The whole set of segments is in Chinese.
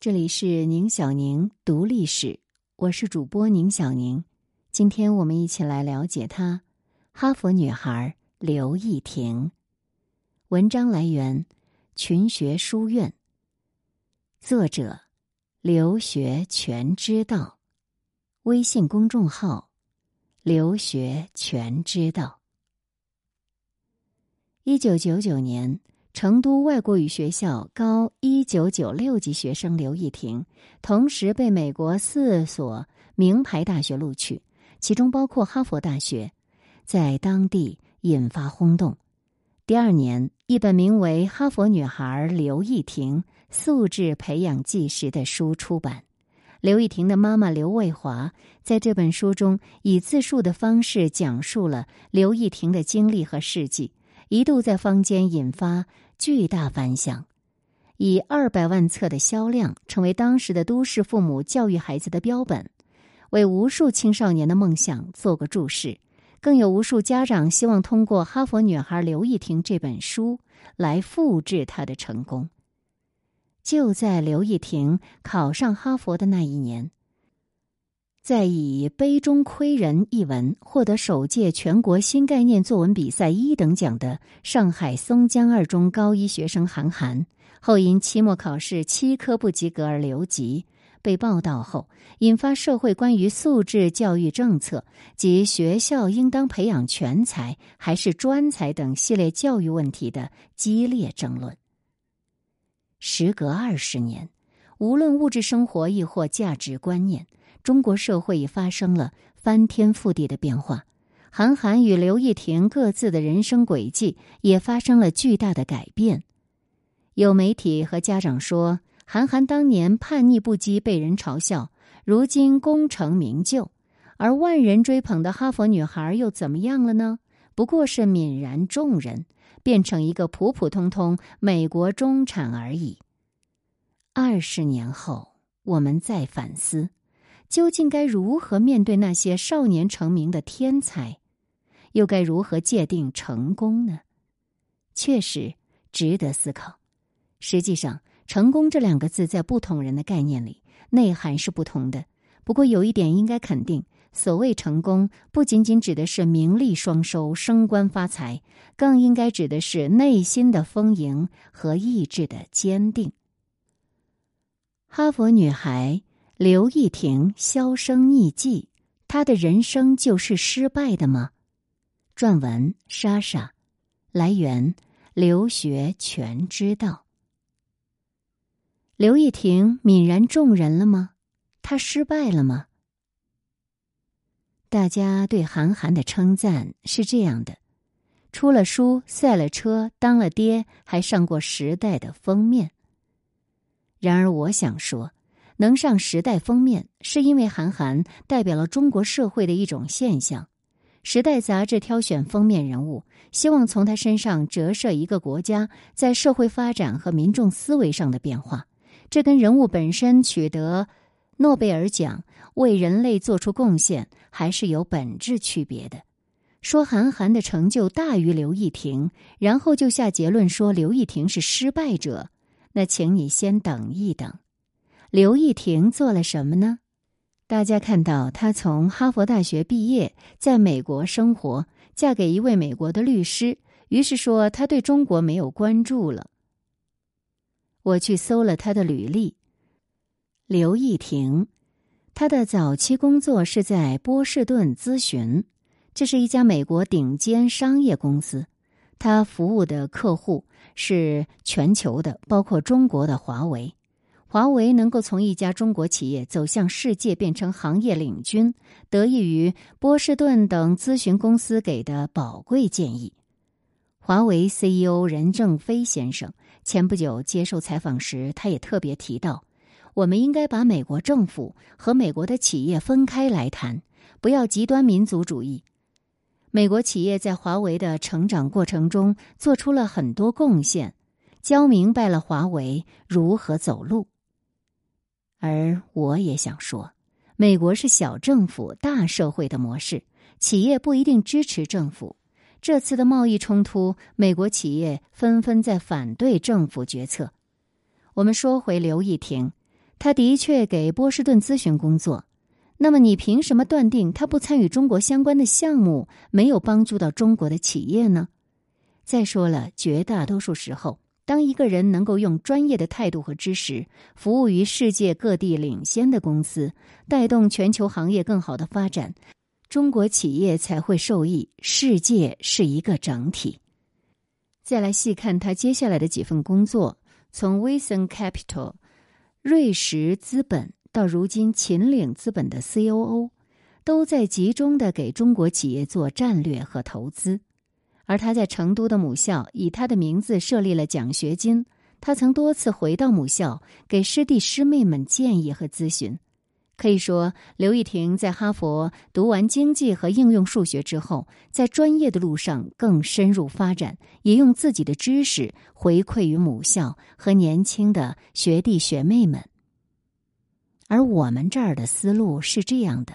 这里是宁小宁读历史，我是主播宁小宁。今天我们一起来了解她——哈佛女孩刘亦婷。文章来源：群学书院。作者：留学全知道。微信公众号：留学全知道。一九九九年。成都外国语学校高一九九六级学生刘亦婷，同时被美国四所名牌大学录取，其中包括哈佛大学，在当地引发轰动。第二年，一本名为《哈佛女孩刘亦婷素质培养纪实》的书出版。刘亦婷的妈妈刘卫华在这本书中以自述的方式讲述了刘亦婷的经历和事迹。一度在坊间引发巨大反响，以二百万册的销量，成为当时的都市父母教育孩子的标本，为无数青少年的梦想做过注释。更有无数家长希望通过《哈佛女孩刘亦婷》这本书来复制她的成功。就在刘亦婷考上哈佛的那一年。在以《杯中窥人》一文获得首届全国新概念作文比赛一等奖的上海松江二中高一学生韩寒，后因期末考试七科不及格而留级，被报道后，引发社会关于素质教育政策及学校应当培养全才还是专才等系列教育问题的激烈争论。时隔二十年，无论物质生活亦或价值观念。中国社会已发生了翻天覆地的变化，韩寒与刘亦婷各自的人生轨迹也发生了巨大的改变。有媒体和家长说，韩寒当年叛逆不羁，被人嘲笑，如今功成名就，而万人追捧的哈佛女孩又怎么样了呢？不过是泯然众人，变成一个普普通通美国中产而已。二十年后，我们再反思。究竟该如何面对那些少年成名的天才，又该如何界定成功呢？确实值得思考。实际上，“成功”这两个字在不同人的概念里内涵是不同的。不过，有一点应该肯定：所谓成功，不仅仅指的是名利双收、升官发财，更应该指的是内心的丰盈和意志的坚定。哈佛女孩。刘亦婷销声匿迹，她的人生就是失败的吗？撰文：莎莎，来源：留学全知道。刘亦婷泯然众人了吗？她失败了吗？大家对韩寒的称赞是这样的：出了书，赛了车，当了爹，还上过《时代》的封面。然而，我想说。能上《时代》封面，是因为韩寒代表了中国社会的一种现象。《时代》杂志挑选封面人物，希望从他身上折射一个国家在社会发展和民众思维上的变化。这跟人物本身取得诺贝尔奖、为人类做出贡献还是有本质区别的。说韩寒的成就大于刘亦婷，然后就下结论说刘亦婷是失败者，那请你先等一等。刘亦婷做了什么呢？大家看到她从哈佛大学毕业，在美国生活，嫁给一位美国的律师，于是说她对中国没有关注了。我去搜了她的履历，刘亦婷，她的早期工作是在波士顿咨询，这是一家美国顶尖商业公司，她服务的客户是全球的，包括中国的华为。华为能够从一家中国企业走向世界，变成行业领军，得益于波士顿等咨询公司给的宝贵建议。华为 CEO 任正非先生前不久接受采访时，他也特别提到，我们应该把美国政府和美国的企业分开来谈，不要极端民族主义。美国企业在华为的成长过程中做出了很多贡献，教明白了华为如何走路。而我也想说，美国是小政府大社会的模式，企业不一定支持政府。这次的贸易冲突，美国企业纷纷在反对政府决策。我们说回刘亦婷，他的确给波士顿咨询工作。那么，你凭什么断定他不参与中国相关的项目，没有帮助到中国的企业呢？再说了，绝大多数时候，当一个人能够用专业的态度和知识服务于世界各地领先的公司，带动全球行业更好的发展，中国企业才会受益。世界是一个整体。再来细看他接下来的几份工作，从 Wilson Capital、瑞石资本。到如今，秦岭资本的 C.O.O 都在集中的给中国企业做战略和投资，而他在成都的母校以他的名字设立了奖学金。他曾多次回到母校，给师弟师妹们建议和咨询。可以说，刘亦婷在哈佛读完经济和应用数学之后，在专业的路上更深入发展，也用自己的知识回馈于母校和年轻的学弟学妹们。而我们这儿的思路是这样的：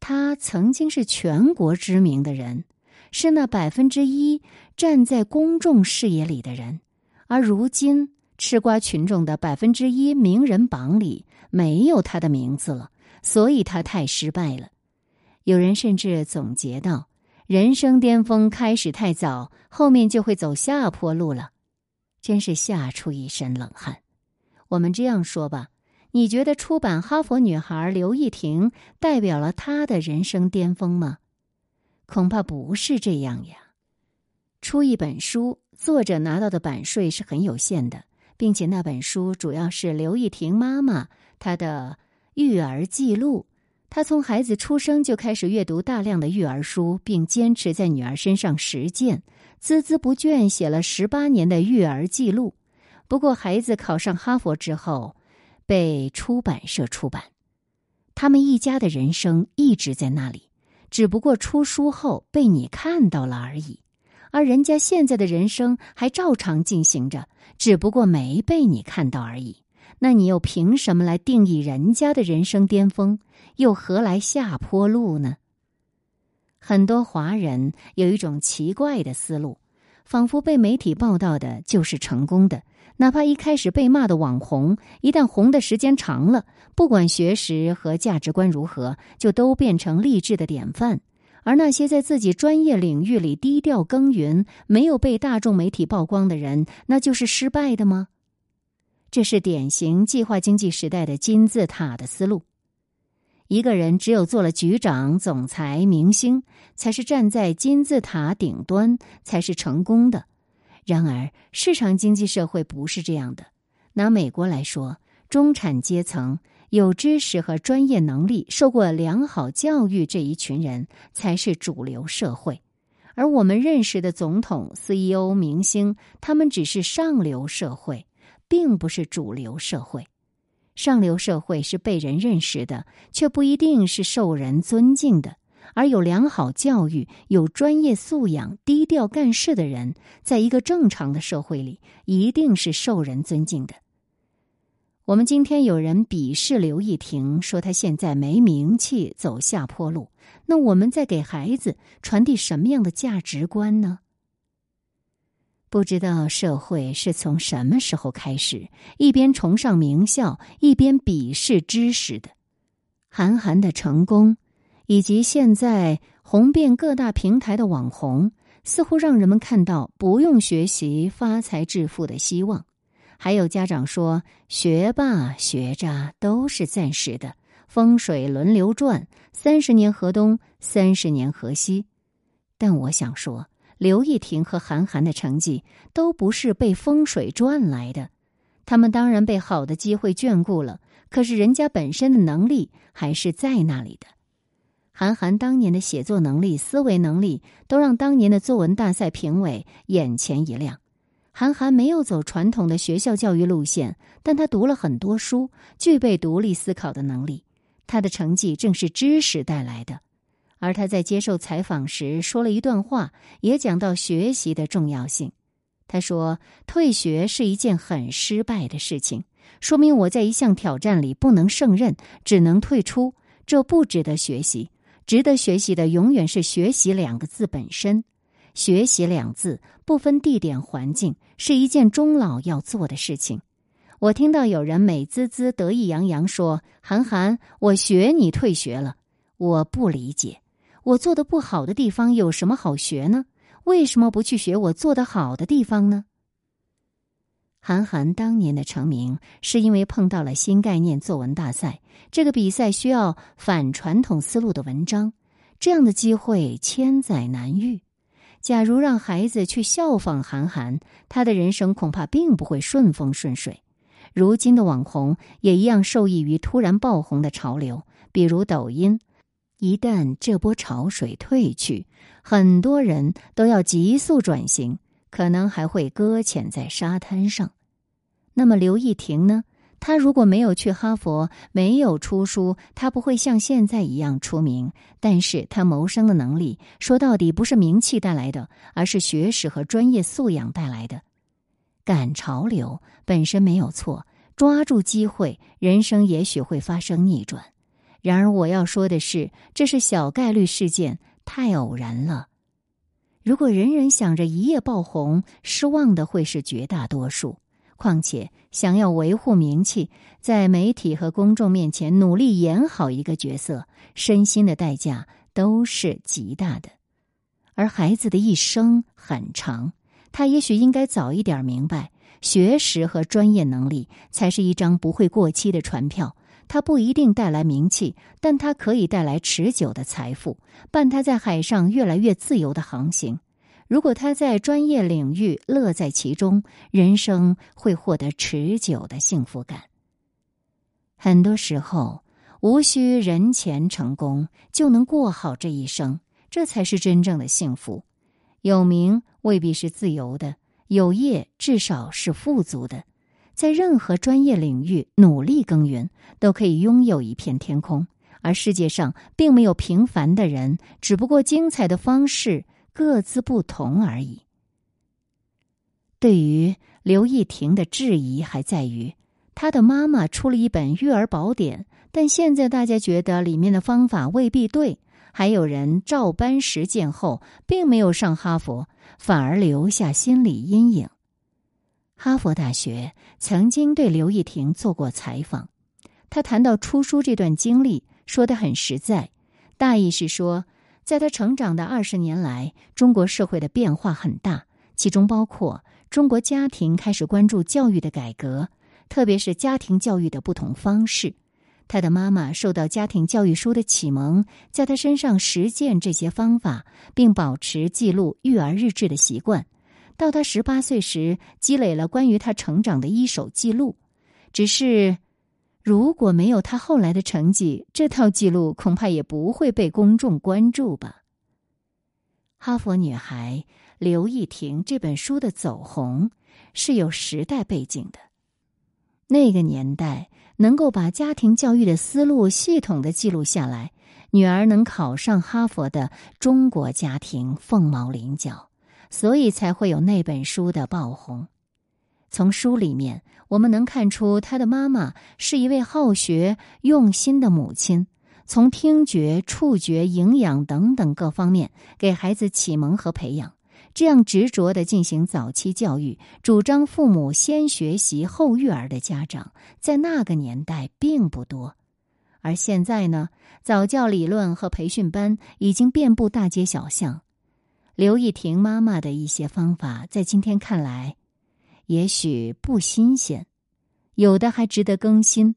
他曾经是全国知名的人，是那百分之一站在公众视野里的人，而如今吃瓜群众的百分之一名人榜里没有他的名字了，所以他太失败了。有人甚至总结道：人生巅峰开始太早，后面就会走下坡路了，真是吓出一身冷汗。我们这样说吧。你觉得出版《哈佛女孩》刘亦婷代表了她的人生巅峰吗？恐怕不是这样呀。出一本书，作者拿到的版税是很有限的，并且那本书主要是刘亦婷妈妈她的育儿记录。她从孩子出生就开始阅读大量的育儿书，并坚持在女儿身上实践，孜孜不倦写了十八年的育儿记录。不过，孩子考上哈佛之后。被出版社出版，他们一家的人生一直在那里，只不过出书后被你看到了而已。而人家现在的人生还照常进行着，只不过没被你看到而已。那你又凭什么来定义人家的人生巅峰？又何来下坡路呢？很多华人有一种奇怪的思路，仿佛被媒体报道的就是成功的。哪怕一开始被骂的网红，一旦红的时间长了，不管学识和价值观如何，就都变成励志的典范。而那些在自己专业领域里低调耕耘、没有被大众媒体曝光的人，那就是失败的吗？这是典型计划经济时代的金字塔的思路。一个人只有做了局长、总裁、明星，才是站在金字塔顶端，才是成功的。然而，市场经济社会不是这样的。拿美国来说，中产阶层、有知识和专业能力、受过良好教育这一群人才是主流社会，而我们认识的总统、CEO、明星，他们只是上流社会，并不是主流社会。上流社会是被人认识的，却不一定是受人尊敬的。而有良好教育、有专业素养、低调干事的人，在一个正常的社会里，一定是受人尊敬的。我们今天有人鄙视刘亦婷，说她现在没名气，走下坡路。那我们在给孩子传递什么样的价值观呢？不知道社会是从什么时候开始，一边崇尚名校，一边鄙视知识的。韩寒的成功。以及现在红遍各大平台的网红，似乎让人们看到不用学习发财致富的希望。还有家长说，学霸学渣都是暂时的，风水轮流转，三十年河东，三十年河西。但我想说，刘亦婷和韩寒的成绩都不是被风水赚来的，他们当然被好的机会眷顾了，可是人家本身的能力还是在那里的。韩寒当年的写作能力、思维能力，都让当年的作文大赛评委眼前一亮。韩寒没有走传统的学校教育路线，但他读了很多书，具备独立思考的能力。他的成绩正是知识带来的。而他在接受采访时说了一段话，也讲到学习的重要性。他说：“退学是一件很失败的事情，说明我在一项挑战里不能胜任，只能退出，这不值得学习。”值得学习的永远是“学习”两个字本身，“学习”两字不分地点环境，是一件终老要做的事情。我听到有人美滋滋、得意洋洋说：“韩寒，我学你退学了。”我不理解，我做的不好的地方有什么好学呢？为什么不去学我做的好的地方呢？韩寒当年的成名，是因为碰到了新概念作文大赛。这个比赛需要反传统思路的文章，这样的机会千载难遇。假如让孩子去效仿韩寒，他的人生恐怕并不会顺风顺水。如今的网红也一样受益于突然爆红的潮流，比如抖音。一旦这波潮水退去，很多人都要急速转型。可能还会搁浅在沙滩上。那么刘亦婷呢？她如果没有去哈佛，没有出书，她不会像现在一样出名。但是她谋生的能力，说到底不是名气带来的，而是学识和专业素养带来的。赶潮流本身没有错，抓住机会，人生也许会发生逆转。然而我要说的是，这是小概率事件，太偶然了。如果人人想着一夜爆红，失望的会是绝大多数。况且，想要维护名气，在媒体和公众面前努力演好一个角色，身心的代价都是极大的。而孩子的一生很长，他也许应该早一点明白，学识和专业能力才是一张不会过期的船票。它不一定带来名气，但它可以带来持久的财富，伴他在海上越来越自由的航行。如果他在专业领域乐在其中，人生会获得持久的幸福感。很多时候，无需人前成功就能过好这一生，这才是真正的幸福。有名未必是自由的，有业至少是富足的。在任何专业领域努力耕耘，都可以拥有一片天空。而世界上并没有平凡的人，只不过精彩的方式各自不同而已。对于刘亦婷的质疑，还在于她的妈妈出了一本育儿宝典，但现在大家觉得里面的方法未必对。还有人照搬实践后，并没有上哈佛，反而留下心理阴影。哈佛大学曾经对刘亦婷做过采访，他谈到出书这段经历，说的很实在，大意是说，在他成长的二十年来，中国社会的变化很大，其中包括中国家庭开始关注教育的改革，特别是家庭教育的不同方式。他的妈妈受到家庭教育书的启蒙，在他身上实践这些方法，并保持记录育儿日志的习惯。到他十八岁时，积累了关于他成长的一手记录。只是，如果没有他后来的成绩，这套记录恐怕也不会被公众关注吧。哈佛女孩刘亦婷这本书的走红是有时代背景的。那个年代，能够把家庭教育的思路系统的记录下来，女儿能考上哈佛的中国家庭凤毛麟角。所以才会有那本书的爆红。从书里面，我们能看出他的妈妈是一位好学、用心的母亲。从听觉、触觉、营养等等各方面给孩子启蒙和培养，这样执着的进行早期教育，主张父母先学习后育儿的家长，在那个年代并不多。而现在呢，早教理论和培训班已经遍布大街小巷。刘亦婷妈妈的一些方法，在今天看来，也许不新鲜，有的还值得更新。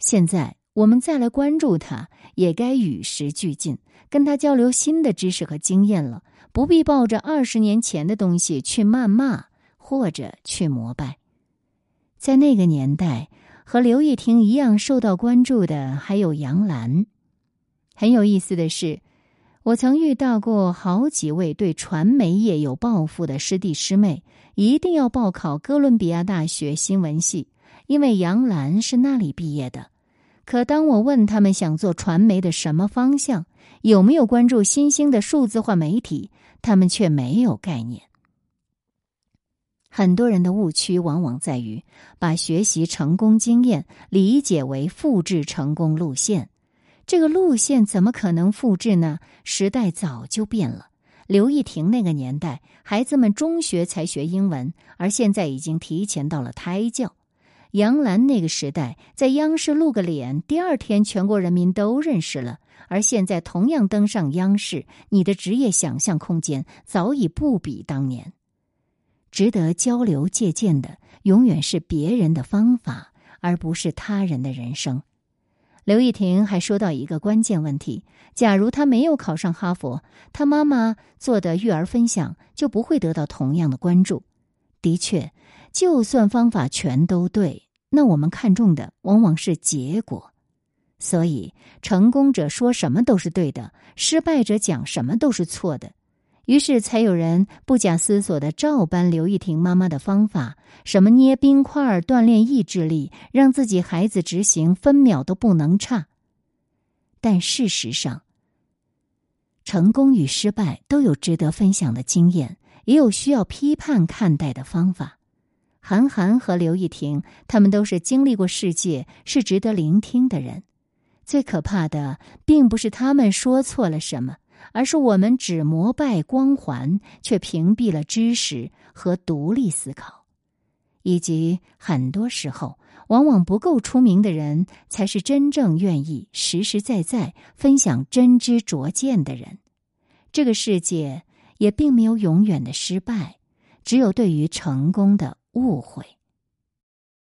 现在我们再来关注她，也该与时俱进，跟她交流新的知识和经验了。不必抱着二十年前的东西去谩骂或者去膜拜。在那个年代，和刘亦婷一样受到关注的还有杨澜。很有意思的是。我曾遇到过好几位对传媒业有抱负的师弟师妹，一定要报考哥伦比亚大学新闻系，因为杨澜是那里毕业的。可当我问他们想做传媒的什么方向，有没有关注新兴的数字化媒体，他们却没有概念。很多人的误区往往在于把学习成功经验理解为复制成功路线。这个路线怎么可能复制呢？时代早就变了。刘亦婷那个年代，孩子们中学才学英文，而现在已经提前到了胎教。杨澜那个时代，在央视露个脸，第二天全国人民都认识了。而现在同样登上央视，你的职业想象空间早已不比当年。值得交流借鉴的，永远是别人的方法，而不是他人的人生。刘亦婷还说到一个关键问题：假如他没有考上哈佛，他妈妈做的育儿分享就不会得到同样的关注。的确，就算方法全都对，那我们看重的往往是结果。所以，成功者说什么都是对的，失败者讲什么都是错的。于是，才有人不假思索的照搬刘亦婷妈妈的方法，什么捏冰块锻炼意志力，让自己孩子执行分秒都不能差。但事实上，成功与失败都有值得分享的经验。也有需要批判看待的方法。韩寒和刘亦婷，他们都是经历过世界，是值得聆听的人。最可怕的，并不是他们说错了什么，而是我们只膜拜光环，却屏蔽了知识和独立思考。以及很多时候，往往不够出名的人，才是真正愿意实实在在分享真知灼见的人。这个世界。也并没有永远的失败，只有对于成功的误会。